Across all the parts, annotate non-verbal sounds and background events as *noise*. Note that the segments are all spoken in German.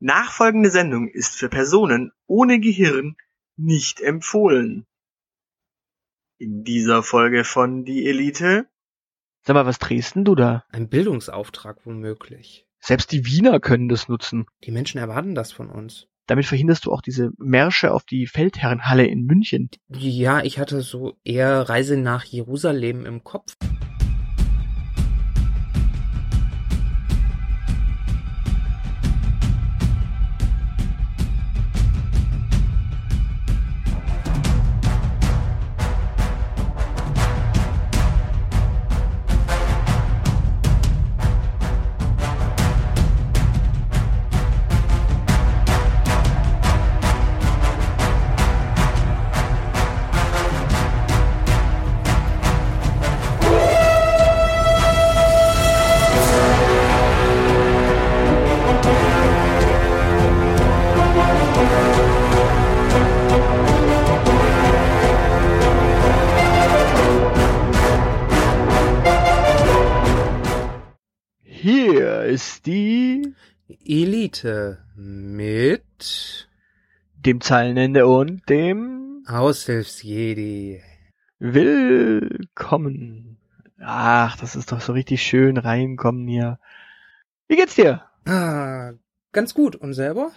Nachfolgende Sendung ist für Personen ohne Gehirn nicht empfohlen. In dieser Folge von Die Elite. Sag mal, was drehst denn du da? Ein Bildungsauftrag womöglich. Selbst die Wiener können das nutzen. Die Menschen erwarten das von uns. Damit verhinderst du auch diese Märsche auf die Feldherrenhalle in München. Ja, ich hatte so eher Reise nach Jerusalem im Kopf. Elite mit dem Zeilenende und dem Aushilfsjedi. Willkommen. Ach, das ist doch so richtig schön reinkommen hier. Wie geht's dir? Ah, ganz gut. Und selber?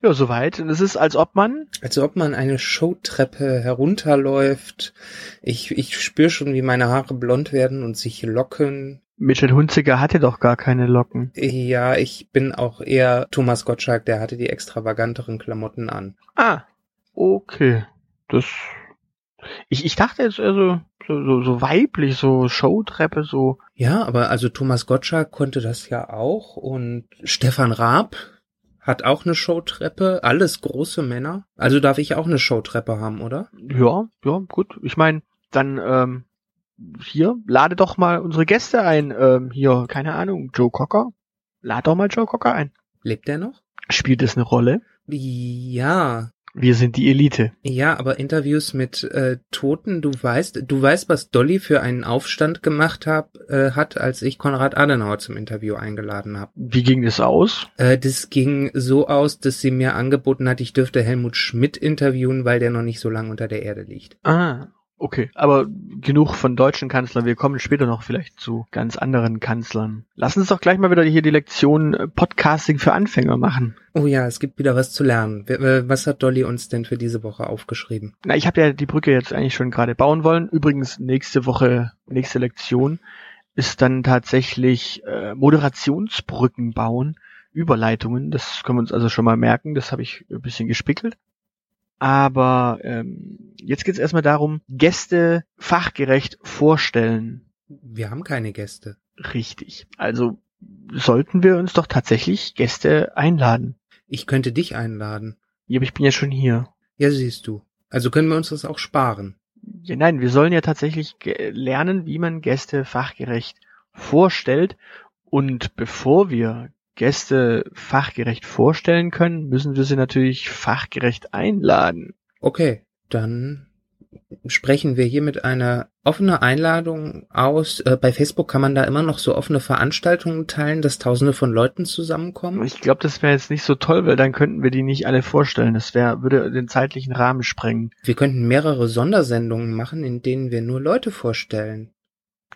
Ja, soweit. Und es ist, als ob man Als ob man eine Showtreppe herunterläuft. Ich, ich spüre schon, wie meine Haare blond werden und sich locken. Mitchell Hunziker hatte doch gar keine Locken. Ja, ich bin auch eher Thomas Gottschalk, der hatte die extravaganteren Klamotten an. Ah, okay. Das. Ich, ich dachte jetzt also so, so, so weiblich, so Showtreppe, so. Ja, aber also Thomas Gottschalk konnte das ja auch und Stefan Raab hat auch eine Showtreppe, alles große Männer. Also darf ich auch eine Showtreppe haben, oder? Ja, ja, gut. Ich meine, dann ähm, hier, lade doch mal unsere Gäste ein. Ähm, hier, keine Ahnung, Joe Cocker. Lade doch mal Joe Cocker ein. Lebt der noch? Spielt es eine Rolle? Ja, Wir sind die Elite. ja, aber Interviews mit äh, Toten, du weißt, du weißt, was Dolly für einen Aufstand gemacht hab, äh, hat, als ich Konrad Adenauer zum Interview eingeladen habe. Wie ging das aus? Äh, das ging so aus, dass sie mir angeboten hat, ich dürfte Helmut Schmidt interviewen, weil der noch nicht so lange unter der Erde liegt. Ah, okay. Aber genug von deutschen Kanzlern. Wir kommen später noch vielleicht zu ganz anderen Kanzlern. Lass uns doch gleich mal wieder hier die Lektion äh, Podcasting für Anfänger machen. Oh ja, es gibt wieder was zu lernen. Was hat Dolly uns denn für diese Woche aufgeschrieben? Na, ich habe ja die Brücke jetzt eigentlich schon gerade bauen wollen. Übrigens, nächste Woche, nächste Lektion ist dann tatsächlich äh, Moderationsbrücken bauen, Überleitungen. Das können wir uns also schon mal merken. Das habe ich ein bisschen gespickelt. Aber ähm, jetzt geht es erstmal darum, Gäste fachgerecht vorstellen. Wir haben keine Gäste. Richtig. Also sollten wir uns doch tatsächlich Gäste einladen. Ich könnte dich einladen. Ja, aber ich bin ja schon hier. Ja, siehst du. Also können wir uns das auch sparen. Ja, nein, wir sollen ja tatsächlich lernen, wie man Gäste fachgerecht vorstellt. Und bevor wir Gäste fachgerecht vorstellen können, müssen wir sie natürlich fachgerecht einladen. Okay, dann sprechen wir hier mit einer offene Einladung aus. Äh, bei Facebook kann man da immer noch so offene Veranstaltungen teilen, dass tausende von Leuten zusammenkommen. Ich glaube, das wäre jetzt nicht so toll, weil dann könnten wir die nicht alle vorstellen. Das wäre, würde den zeitlichen Rahmen sprengen. Wir könnten mehrere Sondersendungen machen, in denen wir nur Leute vorstellen.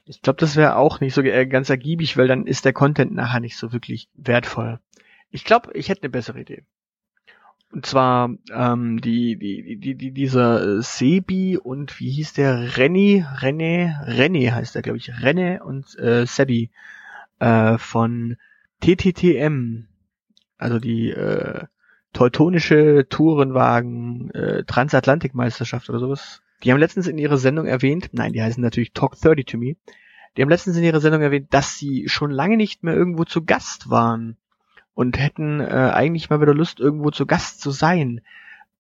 Ich glaube, das wäre auch nicht so äh, ganz ergiebig, weil dann ist der Content nachher nicht so wirklich wertvoll. Ich glaube, ich hätte eine bessere Idee. Und zwar ähm, die, die, die, die, dieser äh, Sebi und wie hieß der? Renny, René, René heißt er, glaube ich. René und äh, Sebi äh, von TTTM, also die äh, teutonische Tourenwagen äh, Transatlantikmeisterschaft oder sowas. Die haben letztens in ihrer Sendung erwähnt, nein, die heißen natürlich Talk 30 to Me, die haben letztens in ihrer Sendung erwähnt, dass sie schon lange nicht mehr irgendwo zu Gast waren und hätten äh, eigentlich mal wieder Lust, irgendwo zu Gast zu sein.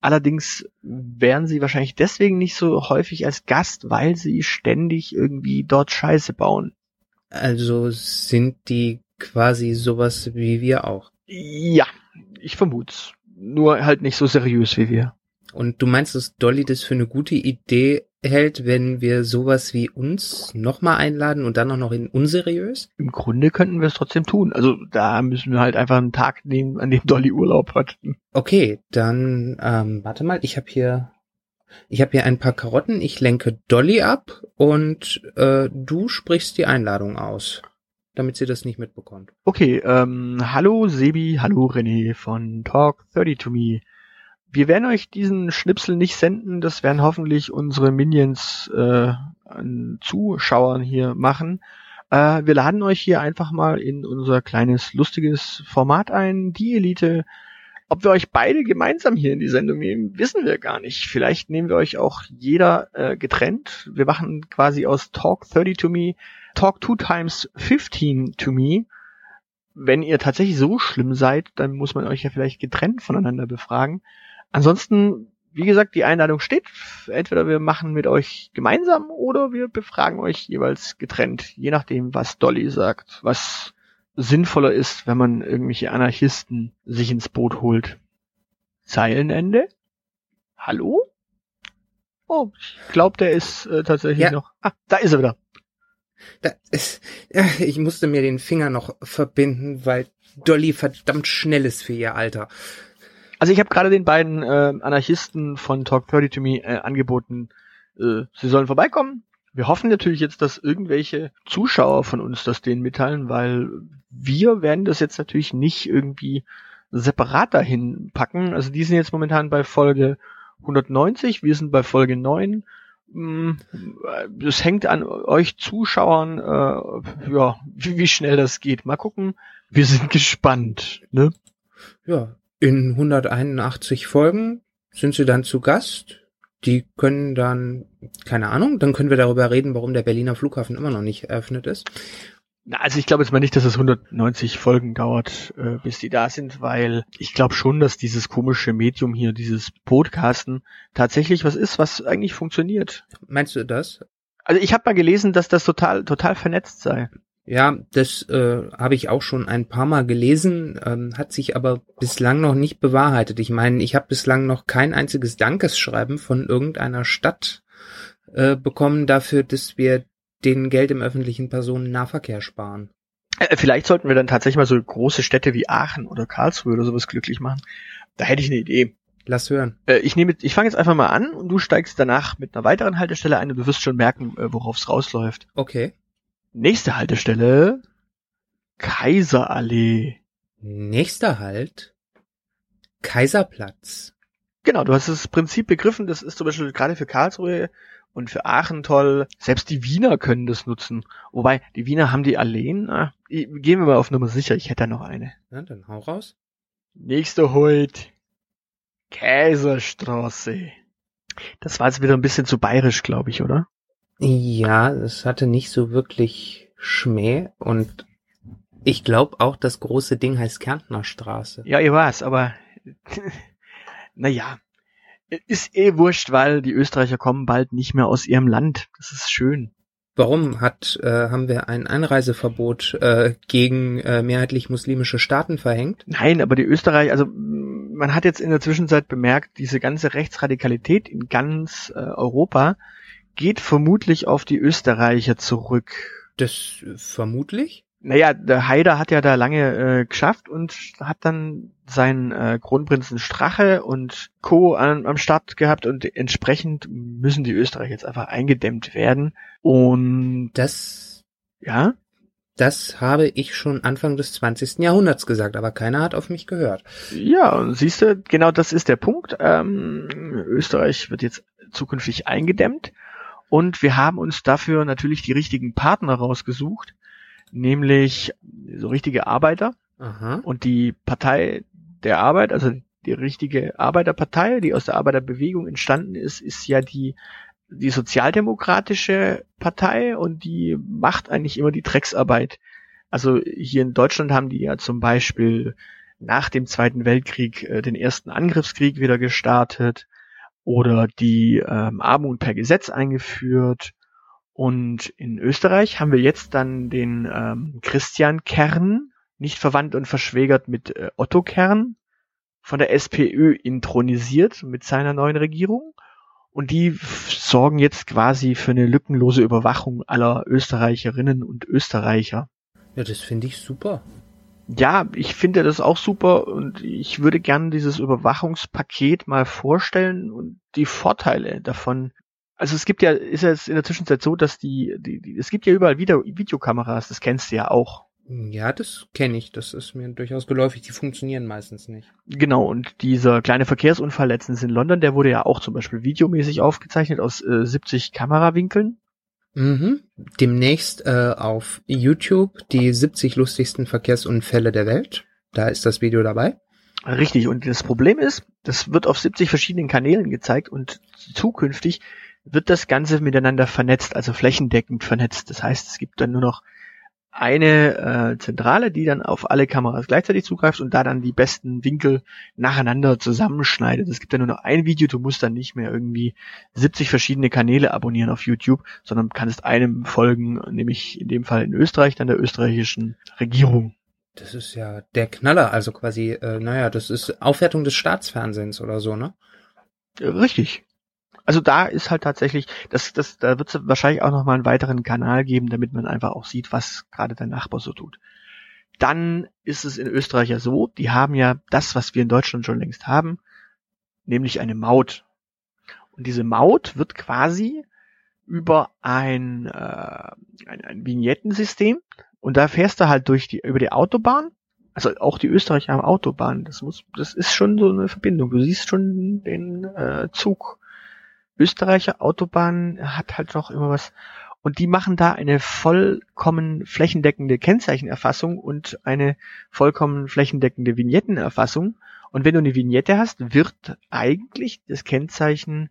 Allerdings wären sie wahrscheinlich deswegen nicht so häufig als Gast, weil sie ständig irgendwie dort Scheiße bauen. Also sind die quasi sowas wie wir auch. Ja, ich vermut's. Nur halt nicht so seriös wie wir. Und du meinst, dass Dolly das für eine gute Idee hält, wenn wir sowas wie uns nochmal einladen und dann auch noch in unseriös? Im Grunde könnten wir es trotzdem tun. Also da müssen wir halt einfach einen Tag nehmen, an dem Dolly Urlaub hat. Okay, dann ähm, warte mal, ich habe hier ich habe hier ein paar Karotten, ich lenke Dolly ab und äh, du sprichst die Einladung aus, damit sie das nicht mitbekommt. Okay, ähm, hallo Sebi, hallo René von Talk 30 to Me. Wir werden euch diesen Schnipsel nicht senden, das werden hoffentlich unsere Minions äh, an Zuschauern hier machen. Äh, wir laden euch hier einfach mal in unser kleines lustiges Format ein, die Elite. Ob wir euch beide gemeinsam hier in die Sendung nehmen, wissen wir gar nicht. Vielleicht nehmen wir euch auch jeder äh, getrennt. Wir machen quasi aus Talk 30 to Me Talk 2 times 15 to Me. Wenn ihr tatsächlich so schlimm seid, dann muss man euch ja vielleicht getrennt voneinander befragen. Ansonsten, wie gesagt, die Einladung steht. Entweder wir machen mit euch gemeinsam oder wir befragen euch jeweils getrennt, je nachdem, was Dolly sagt, was sinnvoller ist, wenn man irgendwelche Anarchisten sich ins Boot holt. Zeilenende? Hallo? Oh, ich glaube, der ist äh, tatsächlich Ja. noch. Ah, da ist er wieder. Da ist, ja, ich musste mir den Finger noch verbinden, weil Dolly verdammt schnell ist für ihr Alter. Also ich habe gerade den beiden äh, Anarchisten von Talk 30 to Me äh, angeboten, äh, sie sollen vorbeikommen. Wir hoffen natürlich jetzt, dass irgendwelche Zuschauer von uns das denen mitteilen, weil wir werden das jetzt natürlich nicht irgendwie separat dahin packen. Also die sind jetzt momentan bei Folge 190, wir sind bei Folge 9. Mm, Das hängt an euch Zuschauern, äh, ja, wie, wie schnell das geht. Mal gucken. Wir sind gespannt. Ne? Ja, in 181 Folgen sind sie dann zu Gast. Die können dann, keine Ahnung, dann können wir darüber reden, warum der Berliner Flughafen immer noch nicht eröffnet ist. Na, also ich glaube jetzt mal nicht, dass es 190 Folgen dauert, äh, bis die da sind, weil ich glaube schon, dass dieses komische Medium hier, dieses Podcasten, tatsächlich was ist, was eigentlich funktioniert. Meinst du das? Also ich habe mal gelesen, dass das total total vernetzt sei. Ja, das äh, habe ich auch schon ein paar Mal gelesen, ähm, hat sich aber bislang noch nicht bewahrheitet. Ich meine, ich habe bislang noch kein einziges Dankesschreiben von irgendeiner Stadt äh, bekommen dafür, dass wir den Geld im öffentlichen Personennahverkehr sparen. Äh, vielleicht sollten wir dann tatsächlich mal so große Städte wie Aachen oder Karlsruhe oder sowas glücklich machen. Da hätte ich eine Idee. Lass hören. Äh, ich nehme, ich fange jetzt einfach mal an und du steigst danach mit einer weiteren Haltestelle ein und du wirst schon merken, äh, worauf es rausläuft. Okay. Nächste Haltestelle Kaiserallee. Nächster Halt. Kaiserplatz. Genau, du hast das Prinzip begriffen, das ist zum Beispiel gerade für Karlsruhe und für Aachen toll. Selbst die Wiener können das nutzen. Wobei, die Wiener haben die Alleen. Ah, gehen wir mal auf Nummer sicher, ich hätte da noch eine. Ja, dann hau raus. Nächster Holt. Kaiserstraße. Das war jetzt wieder ein bisschen zu bayerisch, glaube ich, oder? Ja, es hatte nicht so wirklich Schmäh und ich glaube auch, das große Ding heißt Kärntner Straße. Ja, ihr war's, aber *laughs* naja. Ist eh wurscht, weil die Österreicher kommen bald nicht mehr aus ihrem Land. Das ist schön. Warum hat äh, haben wir ein Einreiseverbot äh, gegen äh, mehrheitlich muslimische Staaten verhängt? Nein, aber die Österreicher, also man hat jetzt in der Zwischenzeit bemerkt, diese ganze Rechtsradikalität in ganz äh, Europa geht vermutlich auf die Österreicher zurück. Das äh, vermutlich. Naja, der Haider hat ja da lange äh, geschafft und hat dann seinen äh, Kronprinzen Strache und Co. An, am Start gehabt und entsprechend müssen die Österreicher jetzt einfach eingedämmt werden. Und Das ja, das habe ich schon Anfang des 20. Jahrhunderts gesagt, aber keiner hat auf mich gehört. Ja, und siehst du, genau das ist der Punkt. Ähm, Österreich wird jetzt zukünftig eingedämmt und wir haben uns dafür natürlich die richtigen Partner rausgesucht, nämlich so richtige Arbeiter Aha. und die Partei der Arbeit, also die richtige Arbeiterpartei, die aus der Arbeiterbewegung entstanden ist, ist ja die die sozialdemokratische Partei und die macht eigentlich immer die Drecksarbeit. Also hier in Deutschland haben die ja zum Beispiel nach dem Zweiten Weltkrieg äh, den ersten Angriffskrieg wieder gestartet oder die ähm, Armut per Gesetz eingeführt. Und in Österreich haben wir jetzt dann den ähm, Christian Kern, nicht verwandt und verschwägert mit äh, Otto Kern von der SPÖ intronisiert mit seiner neuen Regierung. Und die sorgen jetzt quasi für eine lückenlose Überwachung aller Österreicherinnen und Österreicher. Ja, das finde ich super. Ja, ich finde das auch super und ich würde gerne dieses Überwachungspaket mal vorstellen und die Vorteile davon. Also es gibt ja, ist ja jetzt in der Zwischenzeit so, dass die, die, die es gibt ja überall Video, Videokameras, das kennst du ja auch. Ja, das kenne ich. Das ist mir durchaus geläufig. Die funktionieren meistens nicht. Genau, und dieser kleine Verkehrsunfall letztens in London, der wurde ja auch zum Beispiel videomäßig aufgezeichnet aus äh, 70 Kamerawinkeln. Mhm. Demnächst äh, auf YouTube die 70 lustigsten Verkehrsunfälle der Welt. Da ist das Video dabei. Richtig, und das Problem ist, das wird auf 70 verschiedenen Kanälen gezeigt und zukünftig wird das Ganze miteinander vernetzt, also flächendeckend vernetzt. Das heißt, es gibt dann nur noch eine äh, Zentrale, die dann auf alle Kameras gleichzeitig zugreift und da dann die besten Winkel nacheinander zusammenschneidet. Es gibt ja nur noch ein Video, du musst dann nicht mehr irgendwie 70 verschiedene Kanäle abonnieren auf YouTube, sondern kannst einem folgen, nämlich in dem Fall in Österreich, dann der österreichischen Regierung. Das ist ja der Knaller, also quasi, äh, naja, das ist Aufwertung des Staatsfernsehens oder so, ne? Richtig. Also da ist halt tatsächlich, das, das, da wird es wahrscheinlich auch nochmal einen weiteren Kanal geben, damit man einfach auch sieht, was gerade der Nachbar so tut. Dann ist es in Österreich ja so, die haben ja das, was wir in Deutschland schon längst haben, nämlich eine Maut. Und diese Maut wird quasi über ein, äh, ein, ein Vignettensystem und da fährst du halt durch die, über die Autobahn also auch die Österreicher haben Autobahnen. Das muss, das ist schon so eine Verbindung. Du siehst schon den äh, Zug Österreicher Autobahn hat halt noch immer was. Und die machen da eine vollkommen flächendeckende Kennzeichenerfassung und eine vollkommen flächendeckende Vignettenerfassung. Und wenn du eine Vignette hast, wird eigentlich das Kennzeichen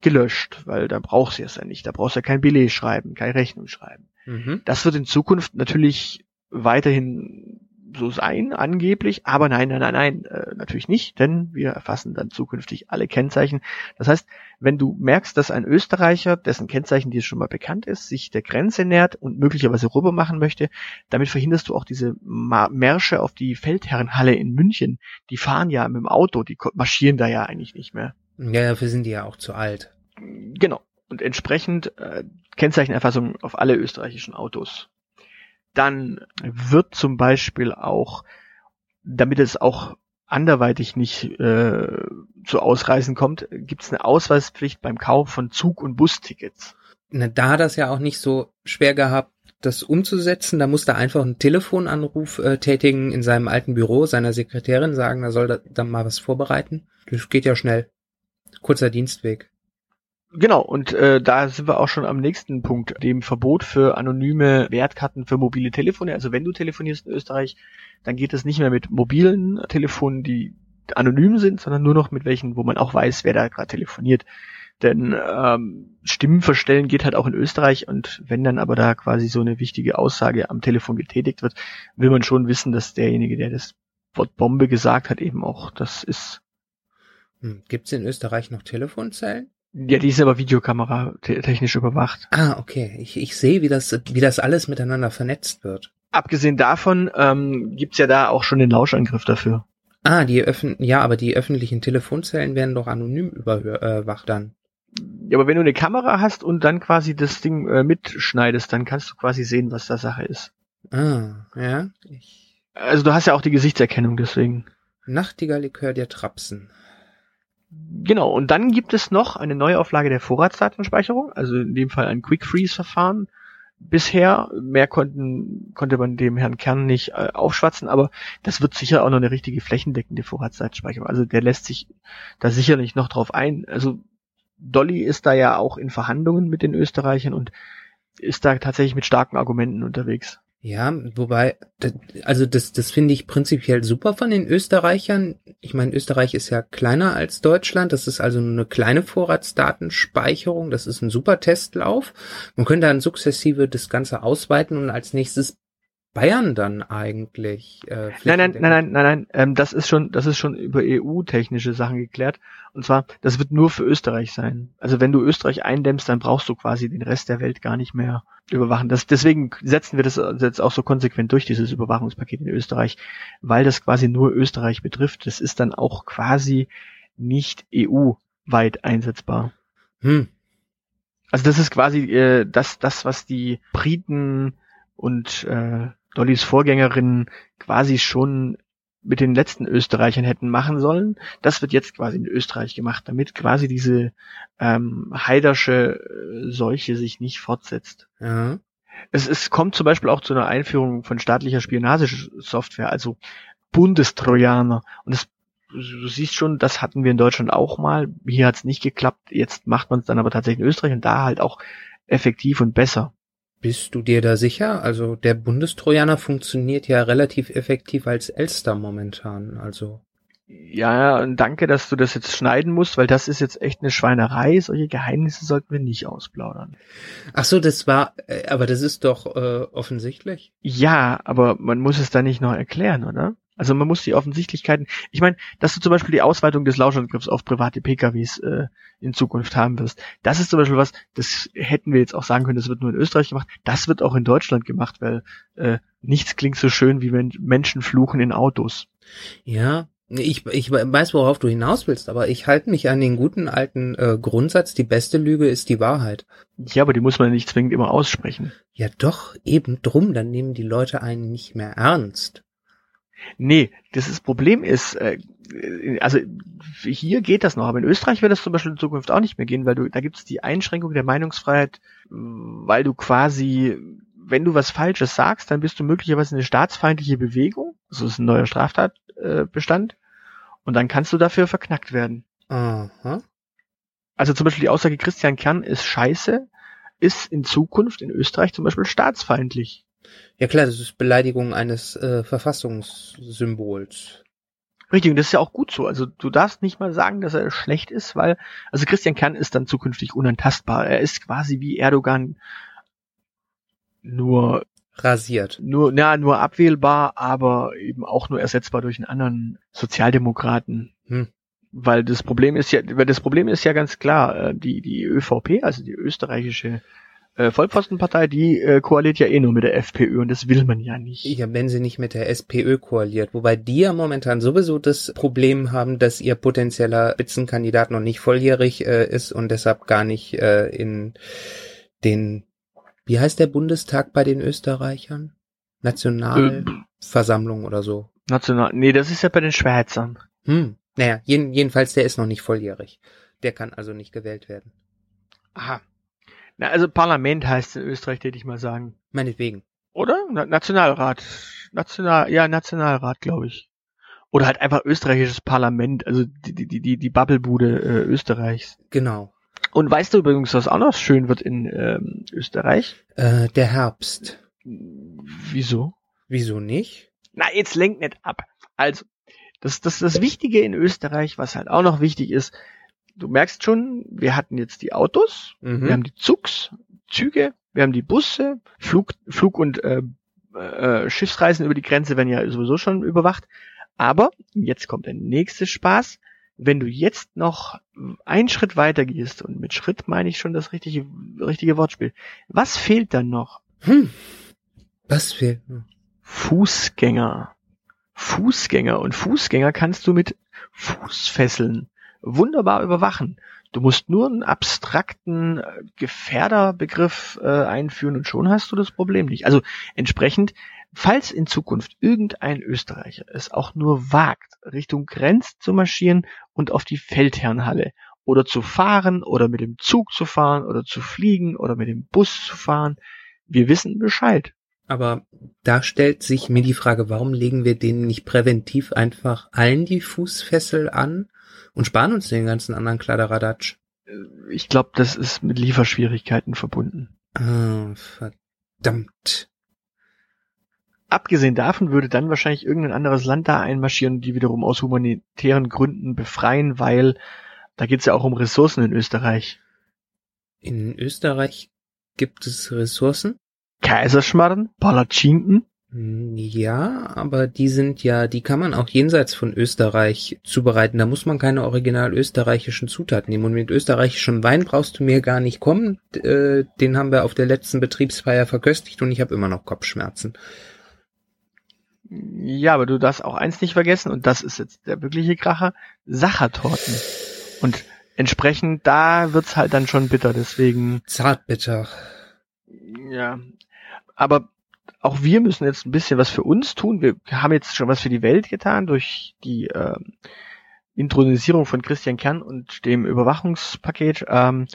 gelöscht, weil da brauchst du es ja nicht. Da brauchst du ja kein Billet schreiben, keine Rechnung schreiben. Mhm. Das wird in Zukunft natürlich weiterhin so sein, angeblich, aber nein, nein, nein, nein, äh, natürlich nicht, denn wir erfassen dann zukünftig alle Kennzeichen. Das heißt, wenn du merkst, dass ein Österreicher, dessen Kennzeichen dir schon mal bekannt ist, sich der Grenze nähert und möglicherweise rüber machen möchte, damit verhinderst du auch diese Märsche auf die Feldherrenhalle in München. Die fahren ja mit dem Auto, die marschieren da ja eigentlich nicht mehr. Ja, dafür sind die ja auch zu alt. Genau. Und entsprechend äh, Kennzeichenerfassung auf alle österreichischen Autos dann wird zum Beispiel auch, damit es auch anderweitig nicht äh, zu Ausreisen kommt, gibt es eine Ausweispflicht beim Kauf von Zug- und Bustickets. Na, da hat das ja auch nicht so schwer gehabt, das umzusetzen. Da musste einfach einen Telefonanruf äh, tätigen in seinem alten Büro, seiner Sekretärin sagen, er soll da, dann mal was vorbereiten. Das geht ja schnell. Kurzer Dienstweg. Genau, und äh, da sind wir auch schon am nächsten Punkt, dem Verbot für anonyme Wertkarten für mobile Telefone. Also wenn du telefonierst in Österreich, dann geht es nicht mehr mit mobilen Telefonen, die anonym sind, sondern nur noch mit welchen, wo man auch weiß, wer da gerade telefoniert. Denn ähm, Stimmen verstellen geht halt auch in Österreich und wenn dann aber da quasi so eine wichtige Aussage am Telefon getätigt wird, will man schon wissen, dass derjenige, der das Wort Bombe gesagt hat, eben auch das ist. Hm. Gibt es in Österreich noch Telefonzellen? Ja, die ist aber Videokamera technisch überwacht. Ah, okay. Ich, ich sehe, wie das, wie das alles miteinander vernetzt wird. Abgesehen davon ähm, gibt's ja da auch schon den Lauschangriff dafür. Ah, die öffn ja, aber die öffentlichen Telefonzellen werden doch anonym überwacht dann. Ja, aber wenn du eine Kamera hast und dann quasi das Ding äh, mitschneidest, dann kannst du quasi sehen, was da Sache ist. Ah, ja. Ich also du hast ja auch die Gesichtserkennung, deswegen. Nachtigallikör der Trapsen. Genau, und dann gibt es noch eine Neuauflage der Vorratsdatenspeicherung, also in dem Fall ein Quick Freeze Verfahren. Bisher, mehr konnten, konnte man dem Herrn Kern nicht äh, aufschwatzen, aber das wird sicher auch noch eine richtige flächendeckende Vorratsdatenspeicherung. Also der lässt sich da sicherlich noch drauf ein. Also Dolly ist da ja auch in Verhandlungen mit den Österreichern und ist da tatsächlich mit starken Argumenten unterwegs. Ja, wobei, also das, das finde ich prinzipiell super von den Österreichern. Ich meine, Österreich ist ja kleiner als Deutschland. Das ist also eine kleine Vorratsdatenspeicherung. Das ist ein super Testlauf. Man könnte dann sukzessive das Ganze ausweiten und als nächstes Bayern dann eigentlich? Äh, Nein, nein, nein, nein, nein, nein. Ähm, das ist schon, das ist schon über EU-technische Sachen geklärt. Und zwar, das wird nur für Österreich sein. Also wenn du Österreich eindämmst, dann brauchst du quasi den Rest der Welt gar nicht mehr überwachen. Das, deswegen setzen wir das jetzt auch so konsequent durch, dieses Überwachungspaket in Österreich, weil das quasi nur Österreich betrifft. Das ist dann auch quasi nicht EU-weit einsetzbar. Hm. Also das ist quasi äh, das, das, was die Briten und äh, Dollys Vorgängerin quasi schon mit den letzten Österreichern hätten machen sollen. Das wird jetzt quasi in Österreich gemacht, damit quasi diese ähm, heidersche äh, Seuche sich nicht fortsetzt. Ja. Es, es kommt zum Beispiel auch zu einer Einführung von staatlicher Spionagesoftware, also Bundestrojaner. Und das, du siehst schon, das hatten wir in Deutschland auch mal. Hier hat es nicht geklappt. Jetzt macht man es dann aber tatsächlich in Österreich und da halt auch effektiv und besser. Bist du dir da sicher? Also der Bundestrojaner funktioniert ja relativ effektiv als Elster momentan. Also Ja, und danke, dass du das jetzt schneiden musst, weil das ist jetzt echt eine Schweinerei. Solche Geheimnisse sollten wir nicht ausplaudern. ach so, das war, äh, aber das ist doch äh, offensichtlich. Ja, aber man muss es da nicht noch erklären, oder? Also man muss die Offensichtlichkeiten. Ich meine, dass du zum Beispiel die Ausweitung des Lauschangriffs auf private PKWs äh, in Zukunft haben wirst. Das ist zum Beispiel was, das hätten wir jetzt auch sagen können, das wird nur in Österreich gemacht. Das wird auch in Deutschland gemacht, weil äh, nichts klingt so schön, wie wenn Menschen fluchen in Autos. Ja, ich, ich weiß, worauf du hinaus willst, aber ich halte mich an den guten alten äh, Grundsatz, die beste Lüge ist die Wahrheit. Ja, aber die muss man nicht zwingend immer aussprechen. Ja, doch, eben drum, dann nehmen die Leute einen nicht mehr ernst. Nee, das, ist, Problem ist, äh, also hier geht das noch, aber in Österreich wird das zum Beispiel in Zukunft auch nicht mehr gehen, weil du, da gibt es die Einschränkung der Meinungsfreiheit, weil du quasi, wenn du was Falsches sagst, dann bist du möglicherweise eine staatsfeindliche Bewegung, das ist ein neuer Straftatbestand, und dann kannst du dafür verknackt werden. Aha. Also zum Beispiel die Aussage Christian Kern ist scheiße, ist in Zukunft in Österreich zum Beispiel staatsfeindlich. Ja klar, das ist Beleidigung eines äh, Verfassungssymbols. Richtig, und das ist ja auch gut so. Also du darfst nicht mal sagen, dass er schlecht ist, weil, also Christian Kern ist dann zukünftig unantastbar. Er ist quasi wie Erdogan nur, Rasiert. nur, na, nur abwählbar, aber eben auch nur ersetzbar durch einen anderen Sozialdemokraten. Hm. Weil das Problem ist ja, weil das Problem ist ja ganz klar, äh, die, die ÖVP, also die österreichische äh, Vollpfostenpartei, die äh, koaliert ja eh nur mit der FPÖ und das will man ja nicht. Ja, wenn sie nicht mit der SPÖ koaliert, wobei die ja momentan sowieso das Problem haben, dass ihr potenzieller Spitzenkandidat noch nicht volljährig äh, ist und deshalb gar nicht äh, in den, wie heißt der Bundestag bei den Österreichern? Nationalversammlung oder so. National, nee, das ist ja bei den Schweizern. Hm. Naja, jeden, jedenfalls der ist noch nicht volljährig. Der kann also nicht gewählt werden. Aha. Na, also Parlament heißt in Österreich, hätte ich mal sagen. Meinetwegen. Oder? Na, Nationalrat. National, ja, Nationalrat, glaube ich. Oder halt einfach österreichisches Parlament, also die, die, die, die Bubblebude äh, Österreichs. Genau. Und weißt du übrigens, was auch noch schön wird in ähm, Österreich? Äh, der Herbst. Wieso? Wieso nicht? Na, jetzt lenkt nicht ab. Also, das, das, das Wichtige in Österreich, was halt auch noch wichtig ist, du merkst schon, wir hatten jetzt die Autos, Mhm. wir haben die Zugs, Züge, wir haben die Busse, Flug, Flug und äh, äh, Schiffsreisen über die Grenze werden ja sowieso schon überwacht. Aber jetzt kommt der nächste Spaß. Wenn du jetzt noch einen Schritt weiter gehst, und mit Schritt meine ich schon das richtige, richtige Wortspiel, was fehlt dann noch? Hm. Was fehlt noch? Fußgänger. Fußgänger. Und Fußgänger kannst du mit Fußfesseln wunderbar überwachen. Du musst nur einen abstrakten äh, Gefährderbegriff äh, einführen und schon hast du das Problem nicht. Also entsprechend, falls in Zukunft irgendein Österreicher es auch nur wagt, Richtung Grenz zu marschieren und auf die Feldherrnhalle oder zu fahren oder mit dem Zug zu fahren oder zu fliegen oder mit dem Bus zu fahren, wir wissen Bescheid. Aber da stellt sich mir die Frage, warum legen wir denen nicht präventiv einfach allen die Fußfessel an und sparen uns den ganzen anderen Kladderadatsch? Ich glaube, das ist mit Lieferschwierigkeiten verbunden. Ah, verdammt. Abgesehen davon würde dann wahrscheinlich irgendein anderes Land da einmarschieren, die wiederum aus humanitären Gründen befreien, weil da geht's ja auch um Ressourcen in Österreich. In Österreich gibt es Ressourcen? Kaiserschmarrn, Palatschinken, Ja, aber die sind ja, die kann man auch jenseits von Österreich zubereiten. Da muss man keine original österreichischen Zutaten nehmen. Und mit österreichischem Wein brauchst du mir gar nicht kommen. Äh, den haben wir auf der letzten Betriebsfeier verköstigt und ich habe immer noch Kopfschmerzen. Ja, aber du darfst auch eins nicht vergessen, und das ist jetzt der wirkliche Kracher, Sachertorten. Und entsprechend, da wird's halt dann schon bitter, deswegen, Zartbitter. ja. Aber auch wir müssen jetzt ein bisschen was für uns tun. Wir haben jetzt schon was für die Welt getan durch die ähm, Intronisierung von Christian Kern und dem Überwachungspaket. Ähm,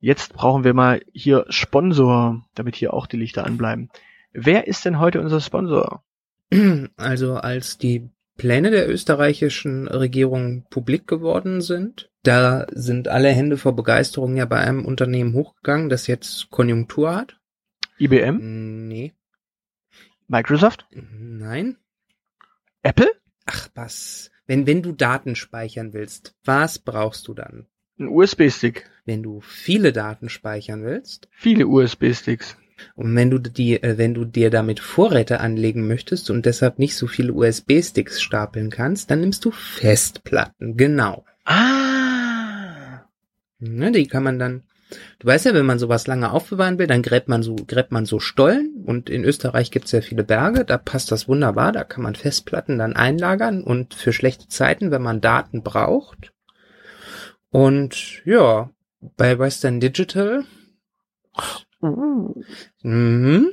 jetzt brauchen wir mal hier Sponsor, damit hier auch die Lichter anbleiben. Wer ist denn heute unser Sponsor? Also als die Pläne der österreichischen Regierung publik geworden sind, da sind alle Hände vor Begeisterung ja bei einem Unternehmen hochgegangen, das jetzt Konjunktur hat. IBM? Nee, Microsoft? nein. Apple? Ach was. Wenn, wenn du Daten speichern willst, was brauchst du dann? Ein USB-Stick. Wenn du viele Daten speichern willst Viele USB-Sticks. und wenn du die, äh, wenn du dir damit Vorräte anlegen möchtest und deshalb nicht so viele USB-Sticks stapeln kannst, dann nimmst du Festplatten. Genau. Ah. Ne, die kann man dann, du weißt ja, wenn man sowas lange aufbewahren will, dann gräbt man so, gräbt man so Stollen und in Österreich gibt's ja viele Berge, da passt das wunderbar, da kann man Festplatten dann einlagern und für schlechte Zeiten, wenn man Daten braucht. Und ja, bei Western Digital, Uh. mhm,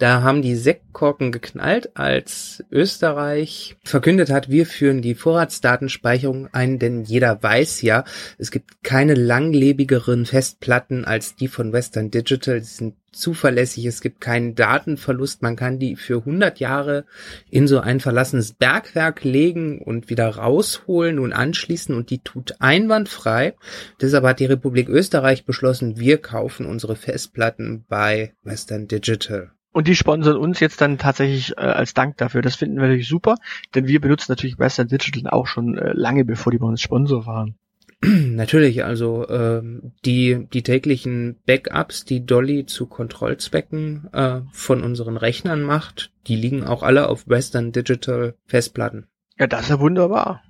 da haben die Sektkorken geknallt, als Österreich verkündet hat, wir führen die Vorratsdatenspeicherung ein, denn jeder weiß ja, es gibt keine langlebigeren Festplatten als die von Western Digital. Sie sind zuverlässig, es gibt keinen Datenverlust. Man kann die für 100 Jahre in so ein verlassenes Bergwerk legen und wieder rausholen und anschließen und die tut einwandfrei. Deshalb hat die Republik Österreich beschlossen, wir kaufen unsere Festplatten bei Western Digital. Und die sponsern uns jetzt dann tatsächlich äh, als Dank dafür. Das finden wir natürlich super, denn wir benutzen natürlich Western Digital auch schon äh, lange, bevor die bei uns Sponsor waren. *clears throat* Natürlich, also ähm, die die täglichen Backups, die Dolly zu Kontrollzwecken äh, von unseren Rechnern macht, die liegen auch alle auf Western Digital Festplatten. Ja, das ist ja wunderbar.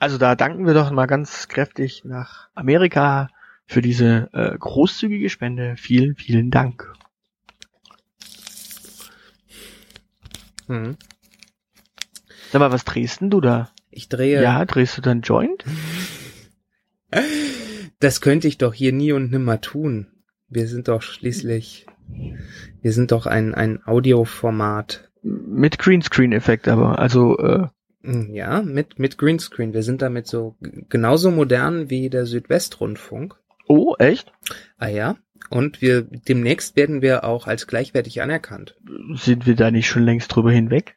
Also da danken wir doch mal ganz kräftig nach Amerika für diese äh, großzügige Spende. Vielen, vielen Dank. Mhm. Sag mal, was drehst denn du da? Ich drehe. Ja, drehst du dann Joint? Das könnte ich doch hier nie und nimmer tun. Wir sind doch schließlich, wir sind doch ein ein Audioformat. Mit Greenscreen-Effekt aber. Also, äh, Mm, Ja, mit mit Greenscreen. Wir sind damit so genauso modern wie der Südwestrundfunk. oh, echt? Ah ja. Und wir demnächst werden wir auch als gleichwertig anerkannt. Sind wir da nicht schon längst drüber hinweg?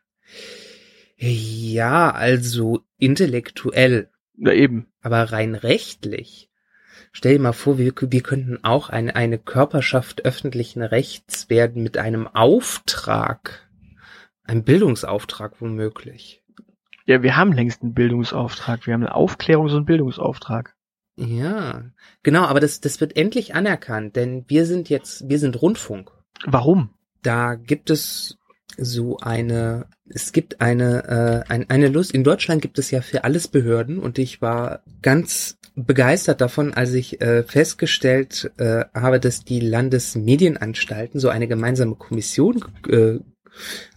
Ja, also intellektuell, Na eben. aber rein rechtlich. Stell dir mal vor, wir, wir könnten auch eine, eine Körperschaft öffentlichen Rechts werden mit einem Auftrag, einem Bildungsauftrag womöglich. Ja, wir haben längst einen Bildungsauftrag. Wir haben einen Aufklärungs- und Bildungsauftrag. Ja, genau, aber das, das wird endlich anerkannt, denn wir sind jetzt, wir sind Rundfunk. Warum? Da gibt es so eine, es gibt eine, äh, ein, eine Lust, in Deutschland gibt es ja für alles Behörden und ich war ganz begeistert davon, als ich äh, festgestellt äh, habe, dass die Landesmedienanstalten so eine gemeinsame Kommission äh,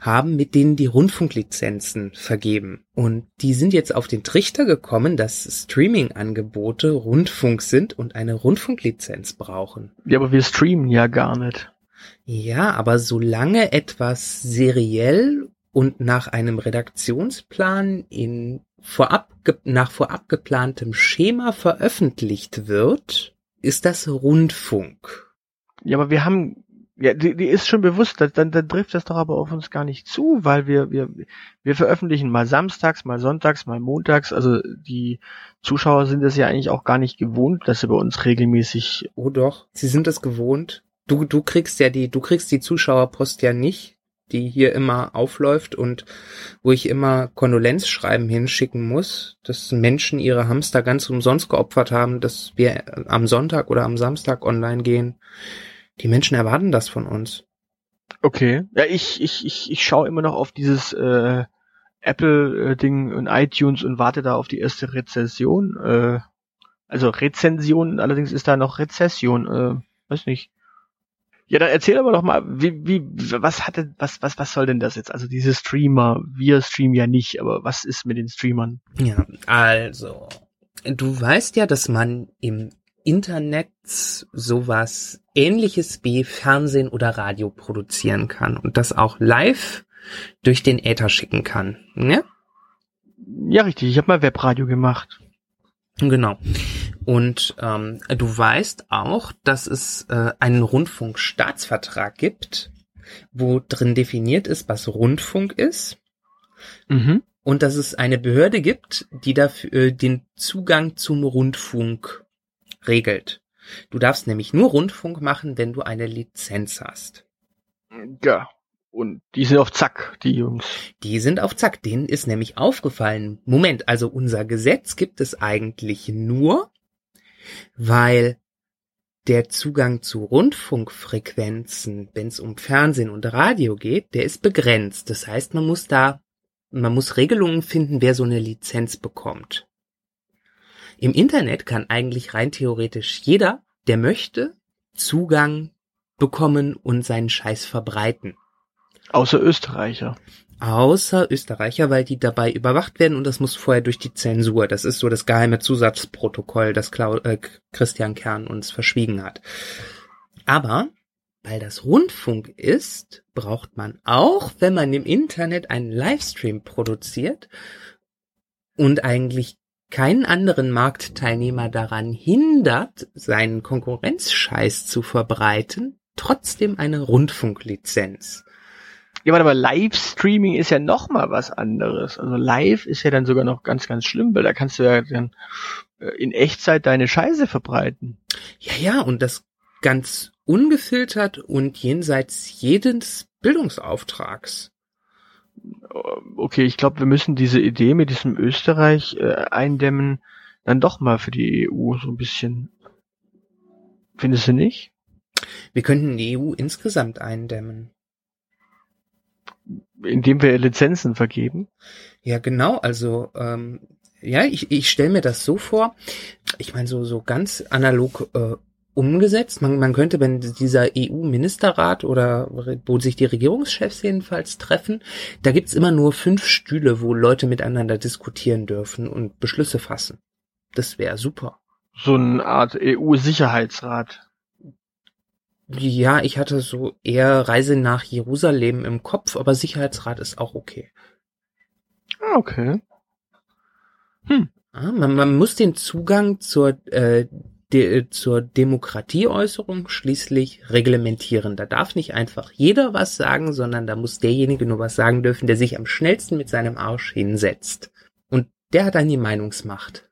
haben, mit denen die Rundfunklizenzen vergeben. Und die sind jetzt auf den Trichter gekommen, dass Streaming-Angebote Rundfunk sind und eine Rundfunklizenz brauchen. Ja, aber wir streamen ja gar nicht. Ja, aber solange etwas seriell und nach einem Redaktionsplan in vorab nach vorab geplantem Schema veröffentlicht wird, ist das Rundfunk. Ja, aber wir haben, ja, die, die ist schon bewusst, dann, dann, trifft das doch aber auf uns gar nicht zu, weil wir, wir, wir veröffentlichen mal samstags, mal sonntags, mal montags. Also die Zuschauer sind es ja eigentlich auch gar nicht gewohnt, dass sie bei uns regelmäßig. Oh doch, sie sind es gewohnt. Du du kriegst ja die du kriegst die Zuschauerpost ja nicht, die hier immer aufläuft und wo ich immer Kondolenzschreiben hinschicken muss, dass Menschen ihre Hamster ganz umsonst geopfert haben, dass wir am Sonntag oder am Samstag online gehen. Die Menschen erwarten das von uns. Okay. Ja, ich, ich, ich, ich schaue immer noch auf dieses äh, Apple-Ding und iTunes und warte da auf die erste Rezession. Äh, also Rezension, allerdings ist da noch Rezession, äh, weiß nicht. Ja, dann erzähl aber doch mal, wie, wie, was hatte, was, was, was soll denn das jetzt? Also diese Streamer, wir streamen ja nicht, aber was ist mit den Streamern? Ja, also, du weißt ja, dass man im Internet sowas ähnliches wie Fernsehen oder Radio produzieren kann und das auch live durch den Äther schicken kann. Ne? Ja, richtig. Ich habe mal Webradio gemacht. Genau. Und ähm, du weißt auch, dass es äh, einen Rundfunkstaatsvertrag gibt, wo drin definiert ist, was Rundfunk ist. Mhm. Und dass es eine Behörde gibt, die dafür äh, den Zugang zum Rundfunk regelt. Du darfst nämlich nur Rundfunk machen, wenn du eine Lizenz hast. Ja. Und die sind auf Zack, die Jungs. Die sind auf Zack. Denen ist nämlich aufgefallen. Moment, also unser Gesetz gibt es eigentlich nur, weil der Zugang zu Rundfunkfrequenzen, wenn es um Fernsehen und Radio geht, der ist begrenzt. Das heißt, man muss da, man muss Regelungen finden, wer so eine Lizenz bekommt. Im Internet kann eigentlich rein theoretisch jeder, der möchte, Zugang bekommen und seinen Scheiß verbreiten. Außer Österreicher. Außer Österreicher, weil die dabei überwacht werden und das muss vorher durch die Zensur. Das ist so das geheime Zusatzprotokoll, das Clau äh, Christian Kern uns verschwiegen hat. Aber weil das Rundfunk ist, braucht man auch, wenn man im Internet einen Livestream produziert und eigentlich keinen anderen Marktteilnehmer daran hindert, seinen Konkurrenzscheiß zu verbreiten, trotzdem eine Rundfunklizenz. Ja, aber Livestreaming ist ja noch mal was anderes. Also live ist ja dann sogar noch ganz, ganz schlimm, weil da kannst du ja dann äh, in Echtzeit deine Scheiße verbreiten. Ja, ja, und das ganz ungefiltert und jenseits jedes Bildungsauftrags. Okay, ich glaube, wir müssen diese Idee mit diesem Österreich äh, eindämmen, dann doch mal für die EU so ein bisschen. Findest du nicht? Wir könnten die EU insgesamt eindämmen indem wir Lizenzen vergeben? Ja, genau. Also ähm, ja, ich, ich stelle mir das so vor. Ich meine, so so ganz analog äh, umgesetzt. Man, man könnte, wenn dieser EU-Ministerrat oder wo sich die Regierungschefs jedenfalls treffen, da gibt's immer nur fünf Stühle, wo Leute miteinander diskutieren dürfen und Beschlüsse fassen. Das wäre super. So eine Art EU-Sicherheitsrat. Ja, ich hatte so eher Reise nach Jerusalem im Kopf, aber Sicherheitsrat ist auch okay. Ah, okay. Hm. Ah, man, man muss den Zugang zur, äh, de, zur Demokratieäußerung schließlich reglementieren. Da darf nicht einfach jeder was sagen, sondern da muss derjenige nur was sagen dürfen, der sich am schnellsten mit seinem Arsch hinsetzt. Und der hat dann die Meinungsmacht.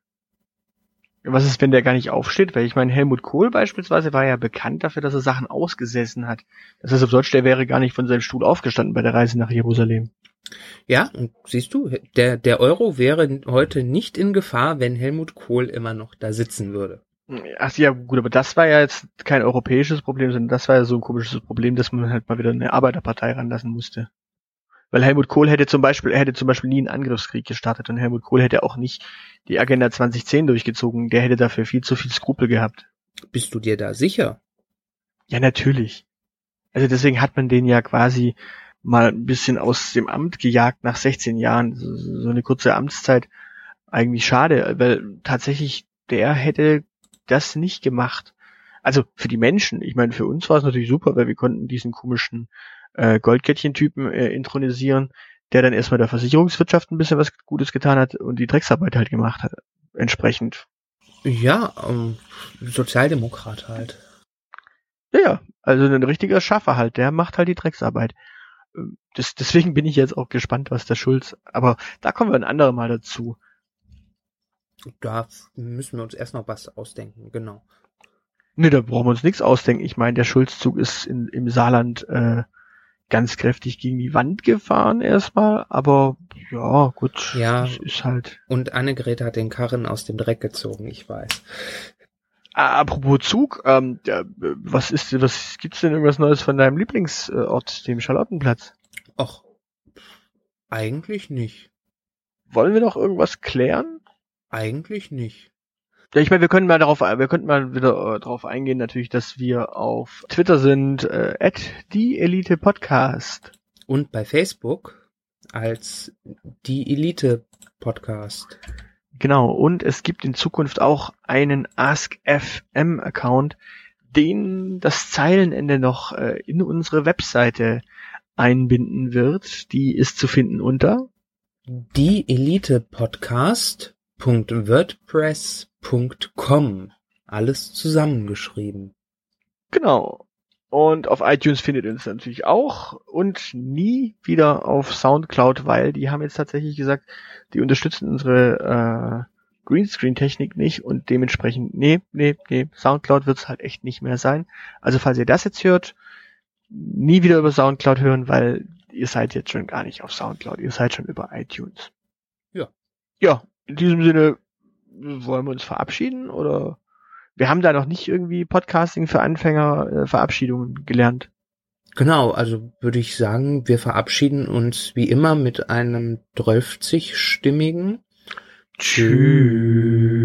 Was ist, wenn der gar nicht aufsteht? Weil ich meine, Helmut Kohl beispielsweise war ja bekannt dafür, dass er Sachen ausgesessen hat. Das heißt auf Deutsch, der wäre gar nicht von seinem Stuhl aufgestanden bei der Reise nach Jerusalem. Ja, und siehst du, der, der Euro wäre heute nicht in Gefahr, wenn Helmut Kohl immer noch da sitzen würde. Ach ja, gut, aber das war ja jetzt kein europäisches Problem, sondern das war ja so ein komisches Problem, dass man halt mal wieder eine Arbeiterpartei ranlassen musste. Weil Helmut Kohl hätte zum Beispiel, er hätte zum Beispiel nie einen Angriffskrieg gestartet und Helmut Kohl hätte auch nicht die Agenda 2010 durchgezogen. Der hätte dafür viel zu viel Skrupel gehabt. Bist du dir da sicher? Ja, natürlich. Also deswegen hat man den ja quasi mal ein bisschen aus dem Amt gejagt nach 16 Jahren. So, so eine kurze Amtszeit. Eigentlich schade, weil tatsächlich der hätte das nicht gemacht. Also für die Menschen, ich meine, für uns war es natürlich super, weil wir konnten diesen komischen äh, Goldkettchen-Typen äh, intronisieren, der dann erstmal der Versicherungswirtschaft ein bisschen was Gutes getan hat und die Drecksarbeit halt gemacht hat. Entsprechend. Ja, ähm, Sozialdemokrat halt. Ja, ja, also ein richtiger Schaffer halt, der macht halt die Drecksarbeit. Ähm, das, deswegen bin ich jetzt auch gespannt, was der Schulz, aber da kommen wir ein andermal dazu. Da müssen wir uns erst noch was ausdenken, genau. Nee, da brauchen wir uns nichts ausdenken. Ich meine, der Schulzzug ist in, im Saarland äh, ganz kräftig gegen die Wand gefahren erstmal, aber ja, gut, ja, ist halt. Und Annegret hat den Karren aus dem Dreck gezogen, ich weiß. apropos Zug, ähm, was ist, was gibt's denn irgendwas Neues von deinem Lieblingsort, dem Charlottenplatz? Och, eigentlich nicht. Wollen wir noch irgendwas klären? Eigentlich nicht. Ja, ich meine, wir können mal darauf, wir könnten mal wieder äh, darauf eingehen, natürlich, dass wir auf Twitter sind, äh, at die Elite Podcast. Und bei Facebook als die Elite Podcast. Genau, und es gibt in Zukunft auch einen AskFM Account, den das Zeilenende noch äh, in unsere Webseite einbinden wird. Die ist zu finden unter die Elite Podcast.wordpress.com. Alles zusammengeschrieben. Genau. Und auf iTunes findet ihr uns natürlich auch und nie wieder auf Soundcloud, weil die haben jetzt tatsächlich gesagt, die unterstützen unsere äh, Greenscreen-Technik nicht und dementsprechend, nee, nee, nee, Soundcloud wird es halt echt nicht mehr sein. Also falls ihr das jetzt hört, nie wieder über Soundcloud hören, weil ihr seid jetzt schon gar nicht auf Soundcloud, ihr seid schon über iTunes. Ja. Ja, in diesem Sinne wollen wir uns verabschieden oder wir haben da noch nicht irgendwie Podcasting für Anfänger äh, Verabschiedungen gelernt. Genau, also würde ich sagen, wir verabschieden uns wie immer mit einem 12-stimmigen Tschüss.